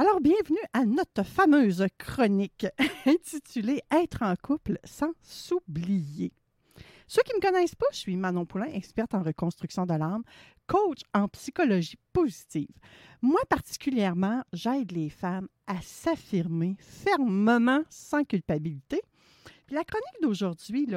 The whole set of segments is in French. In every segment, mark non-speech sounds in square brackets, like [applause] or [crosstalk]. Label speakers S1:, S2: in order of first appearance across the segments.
S1: Alors, bienvenue à notre fameuse chronique [laughs] intitulée Être en couple sans s'oublier. Ceux qui ne me connaissent pas, je suis Manon Poulain, experte en reconstruction de l'âme, coach en psychologie positive. Moi, particulièrement, j'aide les femmes à s'affirmer fermement, sans culpabilité. La chronique d'aujourd'hui,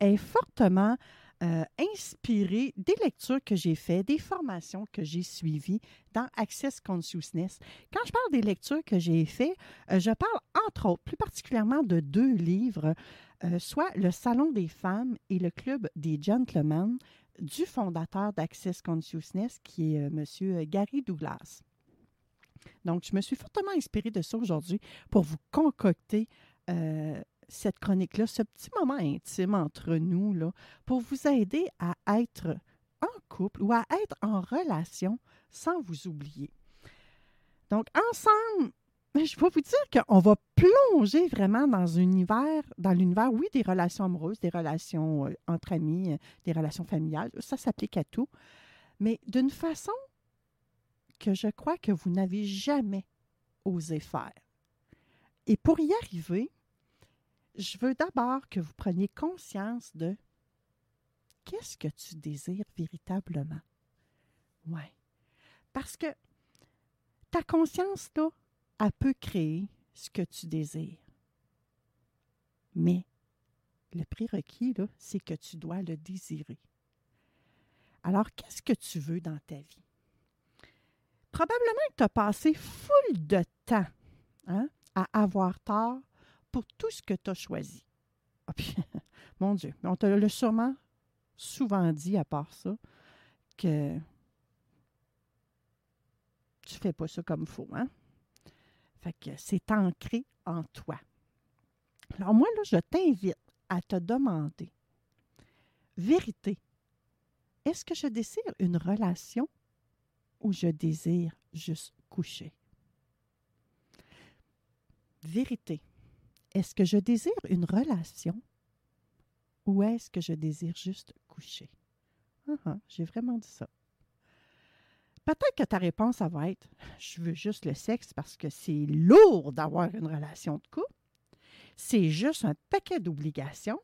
S1: est fortement euh, inspirée des lectures que j'ai faites, des formations que j'ai suivies dans Access Consciousness. Quand je parle des lectures que j'ai faites, euh, je parle entre autres, plus particulièrement de deux livres, euh, soit Le Salon des femmes et le Club des gentlemen du fondateur d'Access Consciousness, qui est M. Gary Douglas. Donc, je me suis fortement inspirée de ça aujourd'hui pour vous concocter cette chronique-là, ce petit moment intime entre nous, là, pour vous aider à être en couple ou à être en relation sans vous oublier. Donc, ensemble, [laughs] je vais vous dire qu'on va plonger vraiment dans univers, dans l'univers, oui, des relations amoureuses, des relations euh, entre amis, euh, des relations familiales. Ça s'applique à tout, mais d'une façon que je crois que vous n'avez jamais osé faire. Et pour y arriver, je veux d'abord que vous preniez conscience de qu'est-ce que tu désires véritablement. Oui. Parce que ta conscience, là, elle peut créer ce que tu désires. Mais le prérequis, là, c'est que tu dois le désirer. Alors, qu'est-ce que tu veux dans ta vie? Probablement que tu as passé full de temps hein, à avoir tort pour tout ce que tu as choisi. Ah, [laughs] mon Dieu, on te l'a sûrement souvent dit à part ça, que tu fais pas ça comme faut, hein? Fait que c'est ancré en toi. Alors moi, là, je t'invite à te demander, vérité, est-ce que je désire une relation ou je désire juste coucher? Vérité, est-ce que je désire une relation ou est-ce que je désire juste coucher? Ah, ah, j'ai vraiment dit ça. Peut-être que ta réponse, ça va être je veux juste le sexe parce que c'est lourd d'avoir une relation de couple. C'est juste un paquet d'obligations.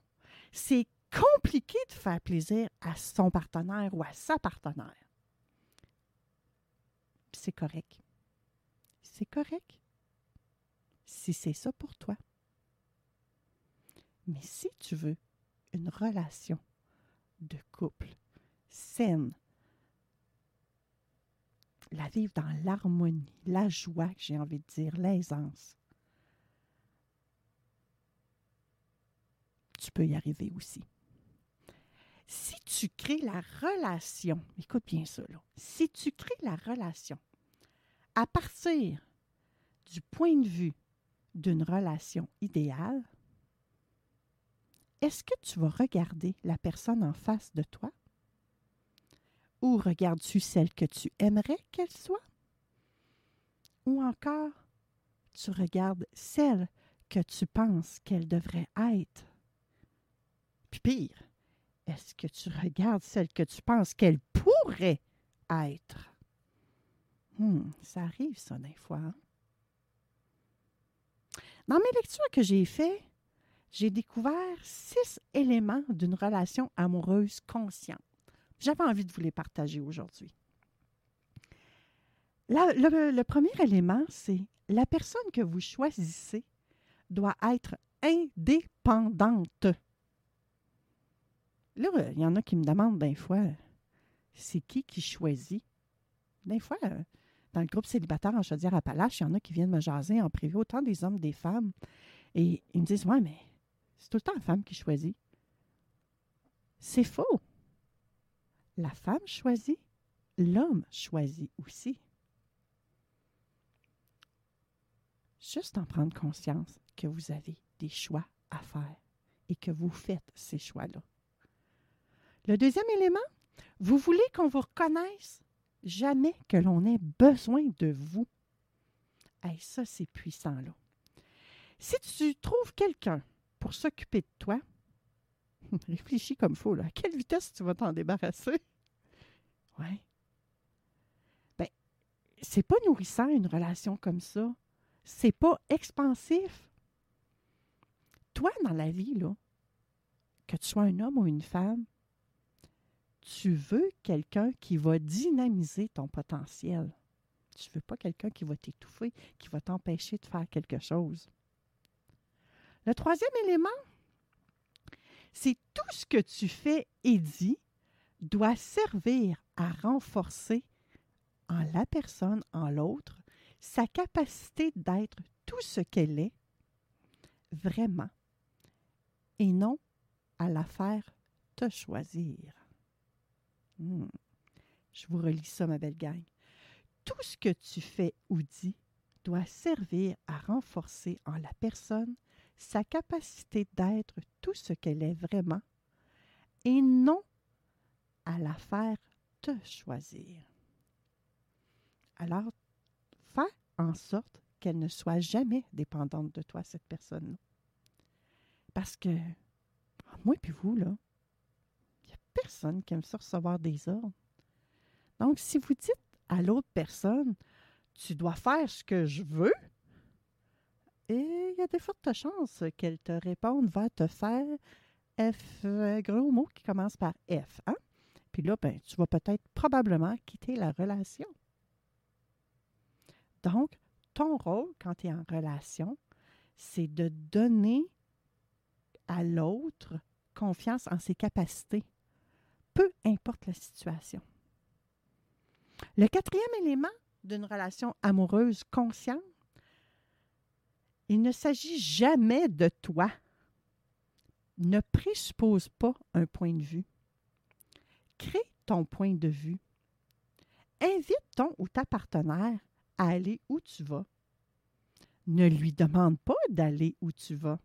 S1: C'est compliqué de faire plaisir à son partenaire ou à sa partenaire. C'est correct. C'est correct. Si c'est ça pour toi. Mais si tu veux une relation de couple saine, la vivre dans l'harmonie, la joie, j'ai envie de dire, l'aisance, tu peux y arriver aussi. Si tu crées la relation, écoute bien ça, là, si tu crées la relation à partir du point de vue d'une relation idéale, est-ce que tu vas regarder la personne en face de toi? Ou regardes-tu celle que tu aimerais qu'elle soit? Ou encore, tu regardes celle que tu penses qu'elle devrait être? Puis pire, est-ce que tu regardes celle que tu penses qu'elle pourrait être? Hmm, ça arrive, ça, des fois. Hein? Dans mes lectures que j'ai faites, j'ai découvert six éléments d'une relation amoureuse consciente. J'avais envie de vous les partager aujourd'hui. Le, premier élément, c'est la personne que vous choisissez doit être indépendante. Là, il y en a qui me demandent des fois, c'est qui qui choisit? Des fois, euh, dans le groupe célibataire en Chaudière-Appalaches, il y en a qui viennent me jaser en privé, autant des hommes des femmes. Et ils me disent, ouais, mais c'est tout le temps la femme qui choisit. C'est faux. La femme choisit, l'homme choisit aussi. Juste en prendre conscience que vous avez des choix à faire et que vous faites ces choix-là. Le deuxième élément, vous voulez qu'on vous reconnaisse jamais que l'on ait besoin de vous. Hey, ça, c'est puissant, là. Si tu trouves quelqu'un pour s'occuper de toi, [laughs] réfléchis comme faut. À quelle vitesse tu vas t'en débarrasser? [laughs] Oui. Ben, c'est pas nourrissant une relation comme ça. C'est pas expansif. Toi, dans la vie, là, que tu sois un homme ou une femme, tu veux quelqu'un qui va dynamiser ton potentiel. Tu veux pas quelqu'un qui va t'étouffer, qui va t'empêcher de faire quelque chose. Le troisième élément, c'est tout ce que tu fais et dis doit servir à renforcer en la personne, en l'autre, sa capacité d'être tout ce qu'elle est vraiment et non à la faire te choisir. Hmm. Je vous relis ça, ma belle gang. Tout ce que tu fais ou dis doit servir à renforcer en la personne sa capacité d'être tout ce qu'elle est vraiment et non à la faire te choisir. Alors, fais en sorte qu'elle ne soit jamais dépendante de toi, cette personne-là. Parce que, moi et vous, là, il n'y a personne qui aime ça recevoir des ordres. Donc, si vous dites à l'autre personne, tu dois faire ce que je veux, et il y a des fortes chances qu'elle te réponde, va te faire F, un gros mot qui commence par F. Hein? Puis là, ben, tu vas peut-être probablement quitter la relation. Donc, ton rôle quand tu es en relation, c'est de donner à l'autre confiance en ses capacités, peu importe la situation. Le quatrième élément d'une relation amoureuse consciente, il ne s'agit jamais de toi. Ne présuppose pas un point de vue. Crée ton point de vue. Invite ton ou ta partenaire à aller où tu vas. Ne lui demande pas d'aller où tu vas.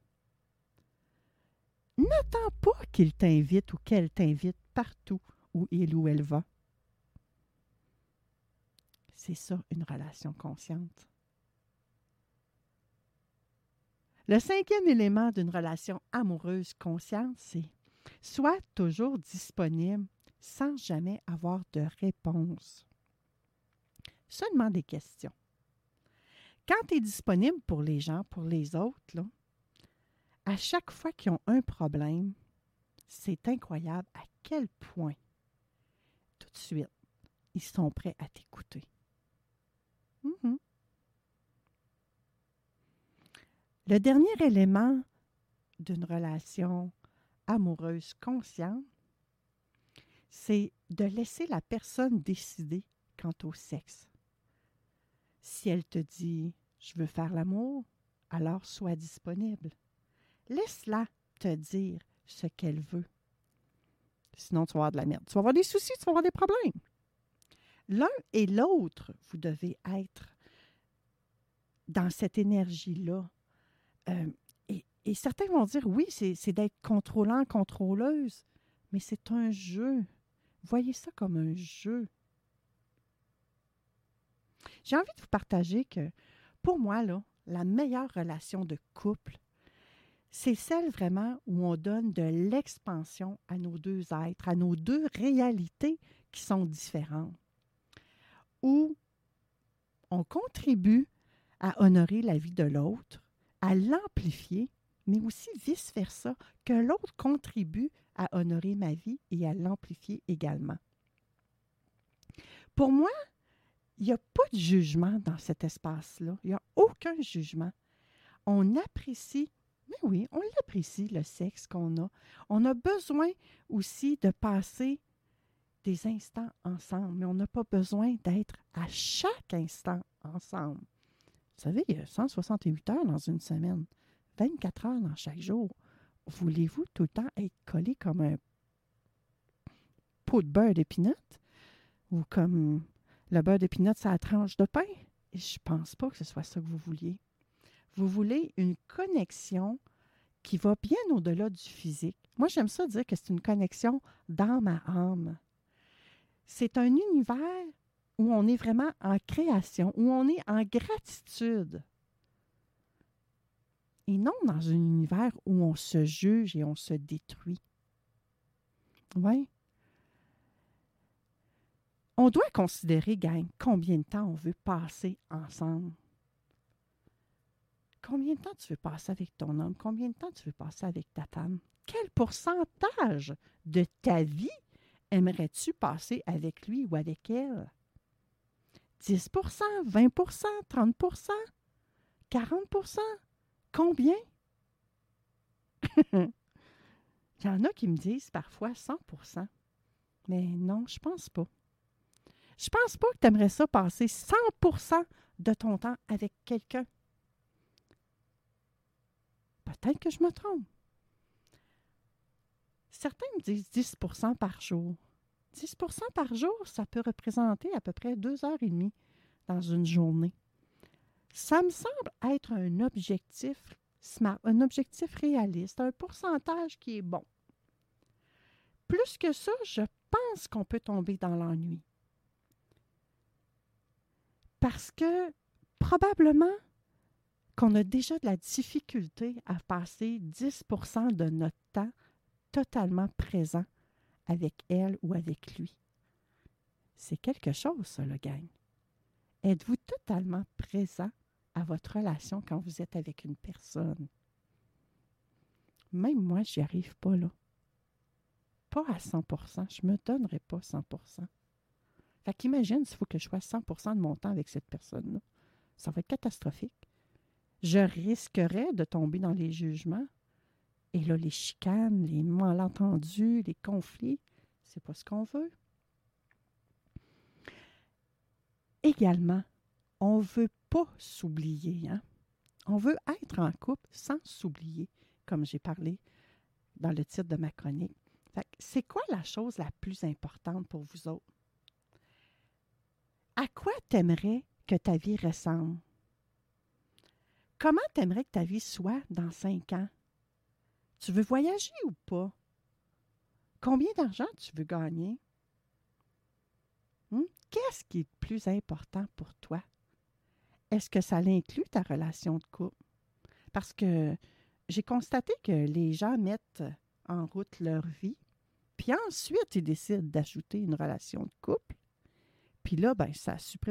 S1: N'attends pas qu'il t'invite ou qu'elle t'invite partout où il ou elle va. C'est ça, une relation consciente. Le cinquième élément d'une relation amoureuse consciente, c'est sois toujours disponible sans jamais avoir de réponse. Seulement des questions. Quand tu es disponible pour les gens, pour les autres, à chaque fois qu'ils ont un problème, c'est incroyable à quel point, tout de suite, ils sont prêts à t'écouter. Mhm. Le dernier élément d'une relation amoureuse consciente, c'est de laisser la personne décider quant au sexe. Si elle te dit je veux faire l'amour, alors sois disponible. Laisse-la te dire ce qu'elle veut. Sinon, tu vas avoir de la merde. Tu vas avoir des soucis, tu vas avoir des problèmes. L'un et l'autre, vous devez être dans cette énergie-là. Euh, et, certains vont dire, oui, c'est d'être contrôlant, contrôleuse, mais c'est un jeu. Voyez ça comme un jeu. J'ai envie de vous partager que, pour moi, la meilleure relation de couple, c'est celle vraiment où on donne de l'expansion à nos deux êtres, à nos deux réalités qui sont différentes, où on contribue à honorer la vie de l'autre, à l'amplifier, mais aussi vice-versa, que l'autre contribue à honorer ma vie et à l'amplifier également. Pour moi, il n'y a pas de jugement dans cet espace-là. Il n'y a aucun jugement. On apprécie, mais oui, on l'apprécie, le sexe qu'on a. On a besoin aussi de passer des instants ensemble, mais on n'a pas besoin d'être à chaque instant ensemble. Vous savez, il y a 168 heures dans une semaine, 24 heures dans chaque jour. Voulez-vous tout le temps être collé comme un pot de beurre d'épinette ou comme le beurre sur la tranche de pain? Je ne pense pas que ce soit ça que vous vouliez. Vous voulez une connexion qui va bien au-delà du physique. Moi, j'aime ça dire que c'est une connexion d'âme à âme. C'est un univers où on est vraiment en création, où on est en gratitude. Et non dans un univers où on se juge et on se détruit. Oui. On doit considérer, gang, combien de temps on veut passer ensemble. Combien de temps tu veux passer avec ton homme? Combien de temps tu veux passer avec ta femme? Quel pourcentage de ta vie aimerais-tu passer avec lui ou avec elle? 10% 20% 30% 40% Combien? [laughs] Il y en a qui me disent parfois 100% Mais non, je pense pas. Je pense pas que tu aimerais ça passer 100% de ton temps avec quelqu'un. Peut-être que je me trompe. Certains me disent 10% par jour. 10% par jour, ça peut représenter à peu près deux heures et demie dans une journée. Ça me semble être un objectif smart, un objectif réaliste, un pourcentage qui est bon. Plus que ça, je pense qu'on peut tomber dans l'ennui. Parce que probablement qu'on a déjà de la difficulté à passer 10% de notre temps totalement présent avec elle ou avec lui. C'est quelque chose, ça, le gang. Êtes-vous totalement présent à votre relation quand vous êtes avec une personne? Même moi, j'y arrive pas là. Pas à 100% Je me donnerai pas 100% Fait qu'imagine s'il faut que je sois 100% de mon temps avec cette personne-là. Ça va être catastrophique. Je risquerais de tomber dans les jugements et là, les chicanes, les malentendus, les conflits, c'est pas ce qu'on veut. Également, on ne veut pas s'oublier. Hein? On veut être en couple sans s'oublier, comme j'ai parlé dans le titre de ma chronique. C'est quoi la chose la plus importante pour vous autres? À quoi t'aimerais que ta vie ressemble? Comment t'aimerais que ta vie soit dans cinq ans? Tu veux voyager ou pas? Combien d'argent tu veux gagner? Hmm? Qu'est-ce qui est le plus important pour toi? Est-ce que ça inclut ta relation de couple? Parce que j'ai constaté que les gens mettent en route leur vie, puis ensuite ils décident d'ajouter une relation de couple. Puis là, ben, ça supprime.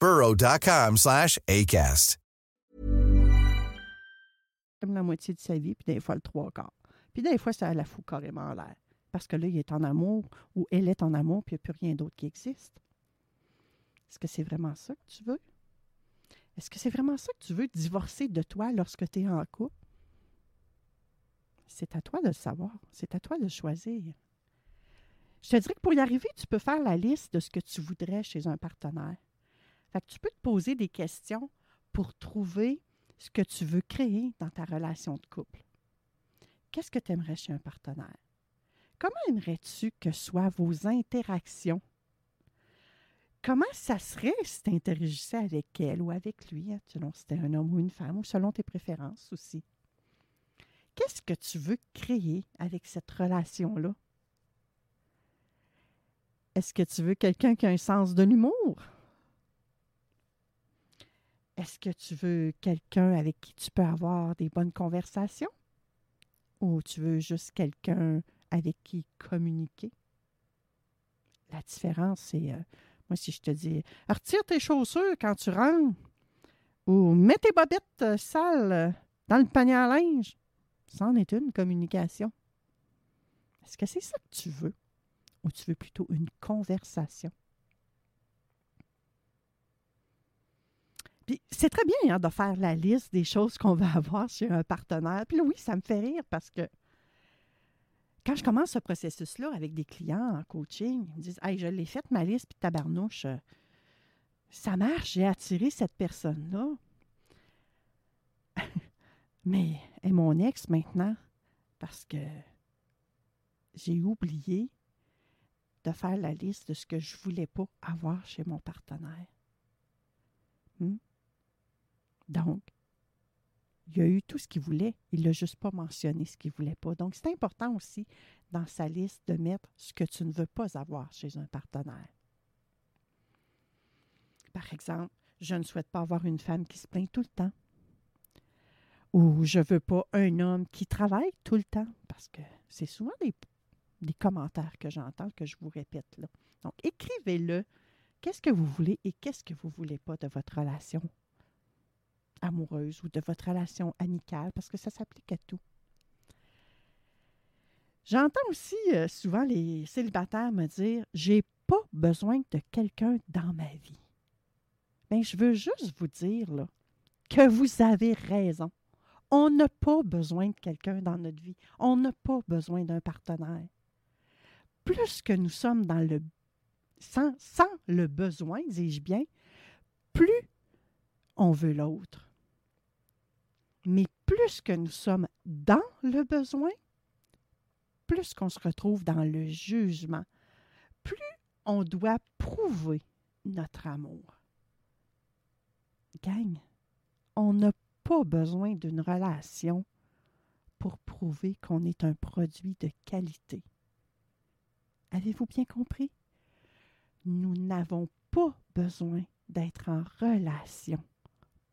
S2: burrow.com slash ACAST.
S1: Comme la moitié de sa vie, puis des fois le trois quarts. Puis des fois, ça la fout carrément en l'air. Parce que là, il est en amour ou elle est en amour, puis il n'y a plus rien d'autre qui existe. Est-ce que c'est vraiment ça que tu veux? Est-ce que c'est vraiment ça que tu veux, divorcer de toi lorsque tu es en couple? C'est à toi de le savoir. C'est à toi de choisir. Je te dirais que pour y arriver, tu peux faire la liste de ce que tu voudrais chez un partenaire. Tu peux te poser des questions pour trouver ce que tu veux créer dans ta relation de couple. Qu'est-ce que tu aimerais chez un partenaire? Comment aimerais-tu que soient vos interactions? Comment ça serait si tu interagissais avec elle ou avec lui, hein, selon si c'était un homme ou une femme, ou selon tes préférences aussi? Qu'est-ce que tu veux créer avec cette relation-là? Est-ce que tu veux quelqu'un qui a un sens de l'humour? Est-ce que tu veux quelqu'un avec qui tu peux avoir des bonnes conversations? Ou tu veux juste quelqu'un avec qui communiquer? La différence, c'est, euh, moi, si je te dis, retire tes chaussures quand tu rentres, ou mets tes bobettes euh, sales euh, dans le panier à linge, ça en est une communication. Est-ce que c'est ça que tu veux? Ou tu veux plutôt une conversation? Puis c'est très bien hein, de faire la liste des choses qu'on va avoir chez un partenaire. Puis oui, ça me fait rire parce que quand je commence ce processus-là avec des clients en coaching, ils me disent Hey, je l'ai faite ma liste, puis tabarnouche, euh, ça marche, j'ai attiré cette personne-là. [laughs] Mais est mon ex maintenant parce que j'ai oublié de faire la liste de ce que je ne voulais pas avoir chez mon partenaire. Hmm? Donc, il a eu tout ce qu'il voulait, il n'a juste pas mentionné ce qu'il ne voulait pas. Donc, c'est important aussi dans sa liste de mettre ce que tu ne veux pas avoir chez un partenaire. Par exemple, je ne souhaite pas avoir une femme qui se plaint tout le temps. Ou je ne veux pas un homme qui travaille tout le temps, parce que c'est souvent des, des commentaires que j'entends, que je vous répète là. Donc, écrivez-le. Qu'est-ce que vous voulez et qu'est-ce que vous ne voulez pas de votre relation? Amoureuse ou de votre relation amicale, parce que ça s'applique à tout. J'entends aussi euh, souvent les célibataires me dire J'ai pas besoin de quelqu'un dans ma vie. Mais je veux juste vous dire que vous avez raison. On n'a pas besoin de quelqu'un dans notre vie. On n'a pas besoin d'un partenaire. Plus que nous sommes dans le sans, sans le besoin, dis-je bien, plus on veut l'autre. Mais plus que nous sommes dans le besoin, plus qu'on se retrouve dans le jugement, plus on doit prouver notre amour. Gang, on n'a pas besoin d'une relation pour prouver qu'on est un produit de qualité. Avez-vous bien compris? Nous n'avons pas besoin d'être en relation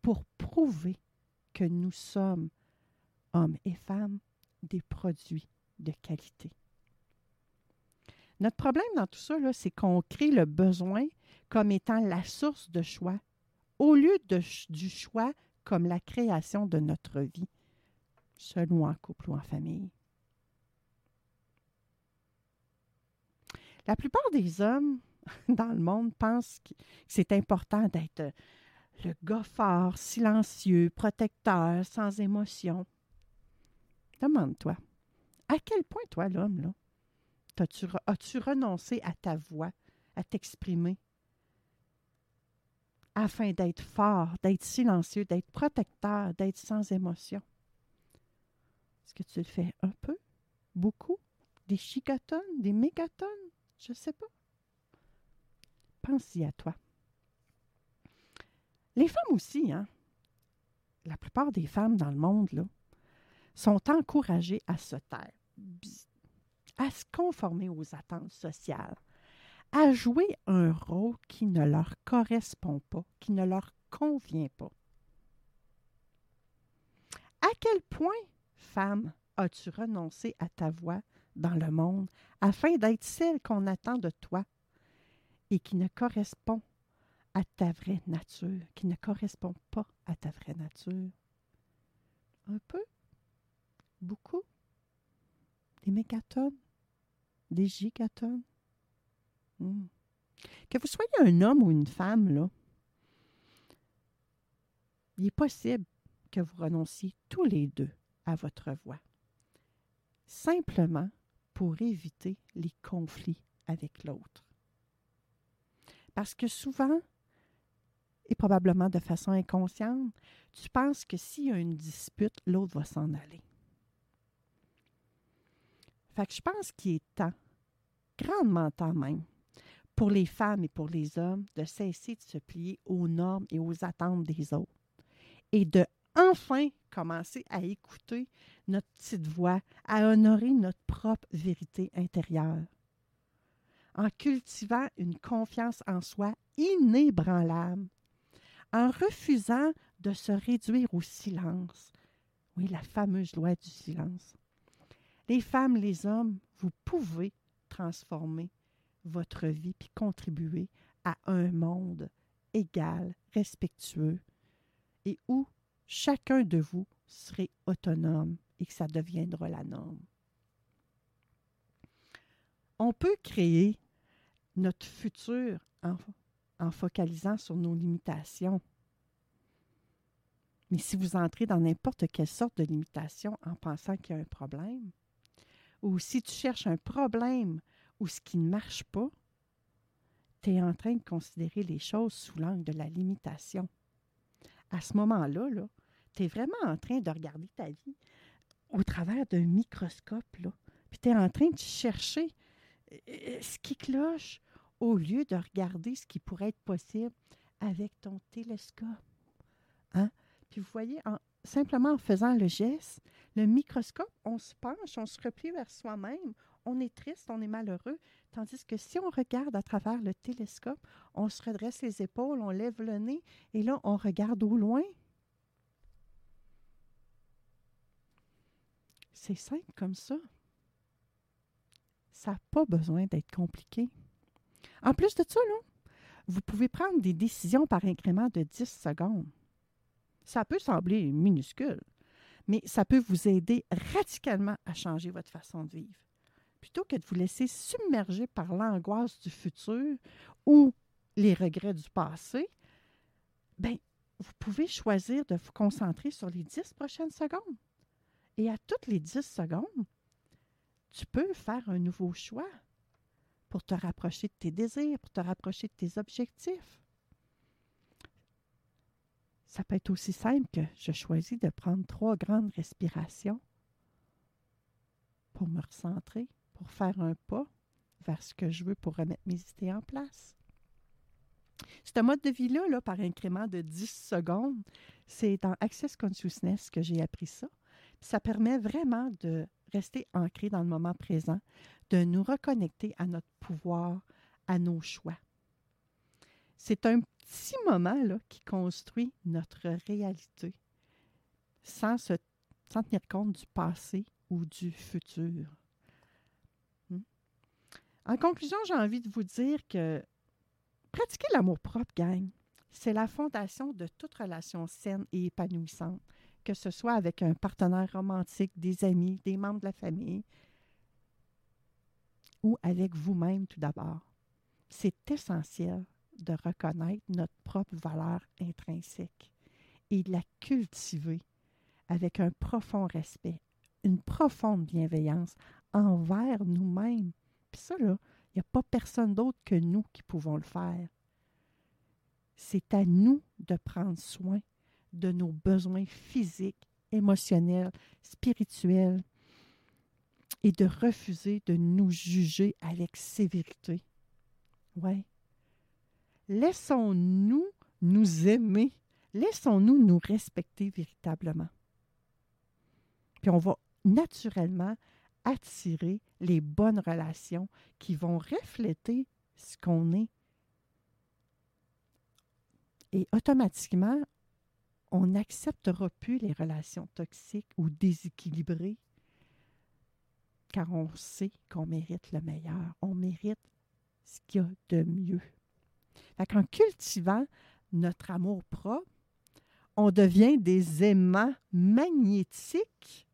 S1: pour prouver que nous sommes, hommes et femmes, des produits de qualité. Notre problème dans tout ça, c'est qu'on crée le besoin comme étant la source de choix, au lieu du choix comme la création de notre vie, seul ou en couple ou en famille. La plupart des hommes [laughs] dans le monde pensent que c'est important d'être le gars fort, silencieux, protecteur, sans émotion. Demande-toi, à quel point, toi, l'homme, là, as-tu, renoncé à ta voix, à t'exprimer, afin d'être fort, d'être silencieux, d'être protecteur, d'être sans émotion? Est-ce que tu le fais un peu? Beaucoup? Des chicotones? Des mégatones? Je ne sais pas. Pense-y à toi. Les femmes aussi, hein? La plupart des femmes dans le monde, sont encouragées à se taire, à se conformer aux attentes sociales, à jouer un rôle qui ne leur correspond pas, qui ne leur convient pas. À quel point, femme, as-tu renoncé à ta voix dans le monde afin d'être celle qu'on attend de toi et qui ne correspond à ta vraie nature, qui ne correspond pas à ta vraie nature. Un peu, beaucoup, des mécatones, des gigatones. Hmm. Que vous soyez un homme ou une femme, là, il est possible que vous renonciez tous les deux à votre voix, simplement pour éviter les conflits avec l'autre. Parce que souvent, et probablement de façon inconsciente, tu penses que s'il y a une dispute, l'autre va s'en aller. Fait que je pense qu'il est temps, grandement temps même, pour les femmes et pour les hommes de cesser de se plier aux normes et aux attentes des autres et de enfin commencer à écouter notre petite voix, à honorer notre propre vérité intérieure. En cultivant une confiance en soi inébranlable, en refusant de se réduire au silence. Oui, la fameuse loi du silence. Les femmes, les hommes, vous pouvez transformer votre vie puis contribuer à un monde égal, respectueux et où chacun de vous serait autonome et que ça deviendra la norme. On peut créer notre futur en, en focalisant sur nos limitations. Mais si vous entrez dans n'importe quelle sorte de limitation en pensant qu'il y a un problème, ou si tu cherches un problème ou ce qui ne marche pas, tu es en train de considérer les choses sous l'angle de la limitation. À ce moment-là, -là, tu es vraiment en train de regarder ta vie au travers d'un microscope, là. Puis tu es en train de chercher euh, euh, ce qui cloche au lieu de regarder ce qui pourrait être possible avec ton télescope. Hein? Puis vous voyez, en, simplement en faisant le geste, le microscope, on se penche, on se replie vers soi-même, on est triste, on est malheureux, tandis que si on regarde à travers le télescope, on se redresse les épaules, on lève le nez, et là, on regarde au loin. C'est simple comme ça. Ça n'a pas besoin d'être compliqué. En plus de ça, vous pouvez prendre des décisions par incrément de 10 secondes. Ça peut sembler minuscule, mais ça peut vous aider radicalement à changer votre façon de vivre. Plutôt que de vous laisser submerger par l'angoisse du futur ou les regrets du passé, ben, vous pouvez choisir de vous concentrer sur les 10 prochaines secondes. Et à toutes les 10 secondes, tu peux faire un nouveau choix pour te rapprocher de tes désirs, pour te rapprocher de tes objectifs. Ça peut être aussi simple que je choisis de prendre trois grandes respirations pour me recentrer, pour faire un pas vers ce que je veux pour remettre mes idées en place. Ce mode de vie-là, là, par incrément de 10 secondes, c'est dans Access Consciousness que j'ai appris ça. ça permet vraiment de rester ancré dans le moment présent, de nous reconnecter à notre pouvoir, à nos choix. C'est un petit moment qui construit notre réalité sans, se, sans tenir compte du passé ou du futur. Hmm? En conclusion, j'ai envie de vous dire que pratiquer l'amour propre, gang, c'est la fondation de toute relation saine et épanouissante que ce soit avec un partenaire romantique, des amis, des membres de la famille, ou avec vous-même tout d'abord. C'est essentiel de reconnaître notre propre valeur intrinsèque et de la cultiver avec un profond respect, une profonde bienveillance envers nous-mêmes. Puis ça, là, il n'y a pas personne d'autre que nous qui pouvons le faire. C'est à nous de prendre soin de nos besoins physiques, émotionnels, spirituels, et de refuser de nous juger avec sévérité. Ouais. Laissons-nous nous aimer. Laissons-nous nous respecter véritablement. Puis on va naturellement attirer les bonnes relations qui vont refléter ce qu'on est. Et automatiquement, on n'acceptera plus les relations toxiques ou déséquilibrées car on sait qu'on mérite le meilleur. On mérite ce qu'il y a de mieux. En cultivant notre amour propre, on devient des aimants magnétiques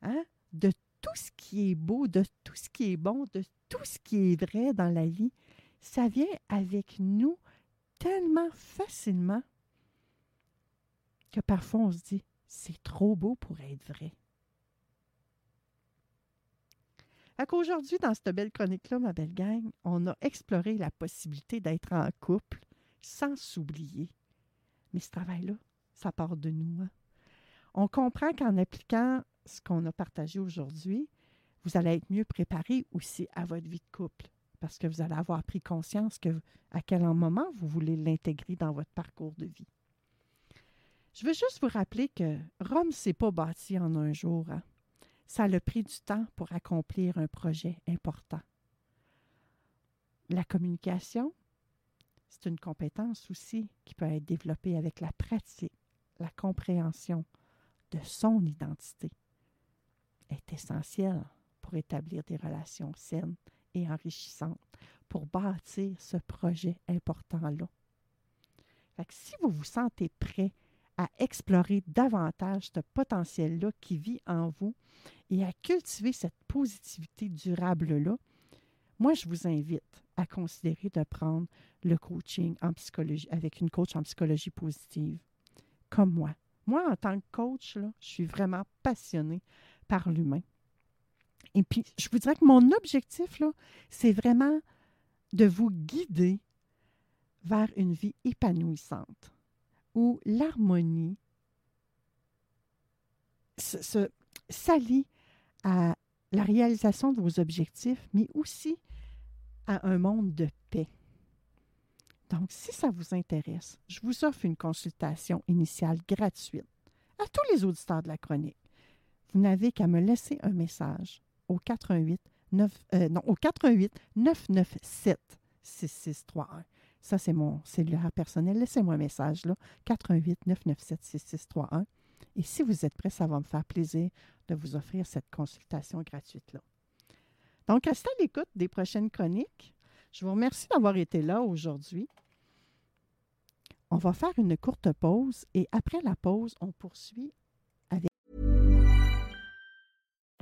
S1: hein, de tout ce qui est beau, de tout ce qui est bon, de tout ce qui est vrai dans la vie. Ça vient avec nous tellement facilement que parfois on se dit, c'est trop beau pour être vrai. Aujourd'hui, dans cette belle chronique-là, ma belle gang, on a exploré la possibilité d'être en couple sans s'oublier, Mais ce travail-là, ça part de nous. hein. On comprend qu'en appliquant ce qu'on a partagé aujourd'hui, vous allez être mieux préparé aussi à votre vie de couple parce que vous allez avoir pris conscience que à quel moment vous voulez l'intégrer dans votre parcours de vie. Je veux juste vous rappeler que Rome s'est pas bâti en un jour. hein. Ça a pris du temps pour accomplir un projet important. La communication, c'est une compétence aussi qui peut être développée avec la pratique, la compréhension de son identité est essentielle pour établir des relations saines et enrichissantes, pour bâtir ce projet important-là. Si vous vous sentez prêt à explorer davantage ce potentiel-là qui vit en vous et à cultiver cette positivité durable-là, moi, je vous invite à considérer de prendre le coaching en psychologie avec une coach en psychologie positive, comme moi. Moi, en tant que coach, je suis vraiment passionnée par l'humain. Et puis, je vous dirais que mon objectif, c'est vraiment de vous guider vers une vie épanouissante où l'harmonie s'allie à la réalisation de vos objectifs, mais aussi à un monde de paix. Donc, si ça vous intéresse, je vous offre une consultation initiale gratuite à tous les auditeurs de la chronique. Vous n'avez qu'à me laisser un message au 88 9, euh, non, au 88 997 6631. Ça, c'est mon cellulaire personnel. Laissez-moi un message, là. 88 997 6631. Et si vous êtes prêt, ça va me faire plaisir de vous offrir cette consultation gratuite-là. Donc, restez à l'écoute des prochaines chroniques. Je vous remercie d'avoir été là aujourd'hui. On va faire une courte pause et après la pause, on poursuit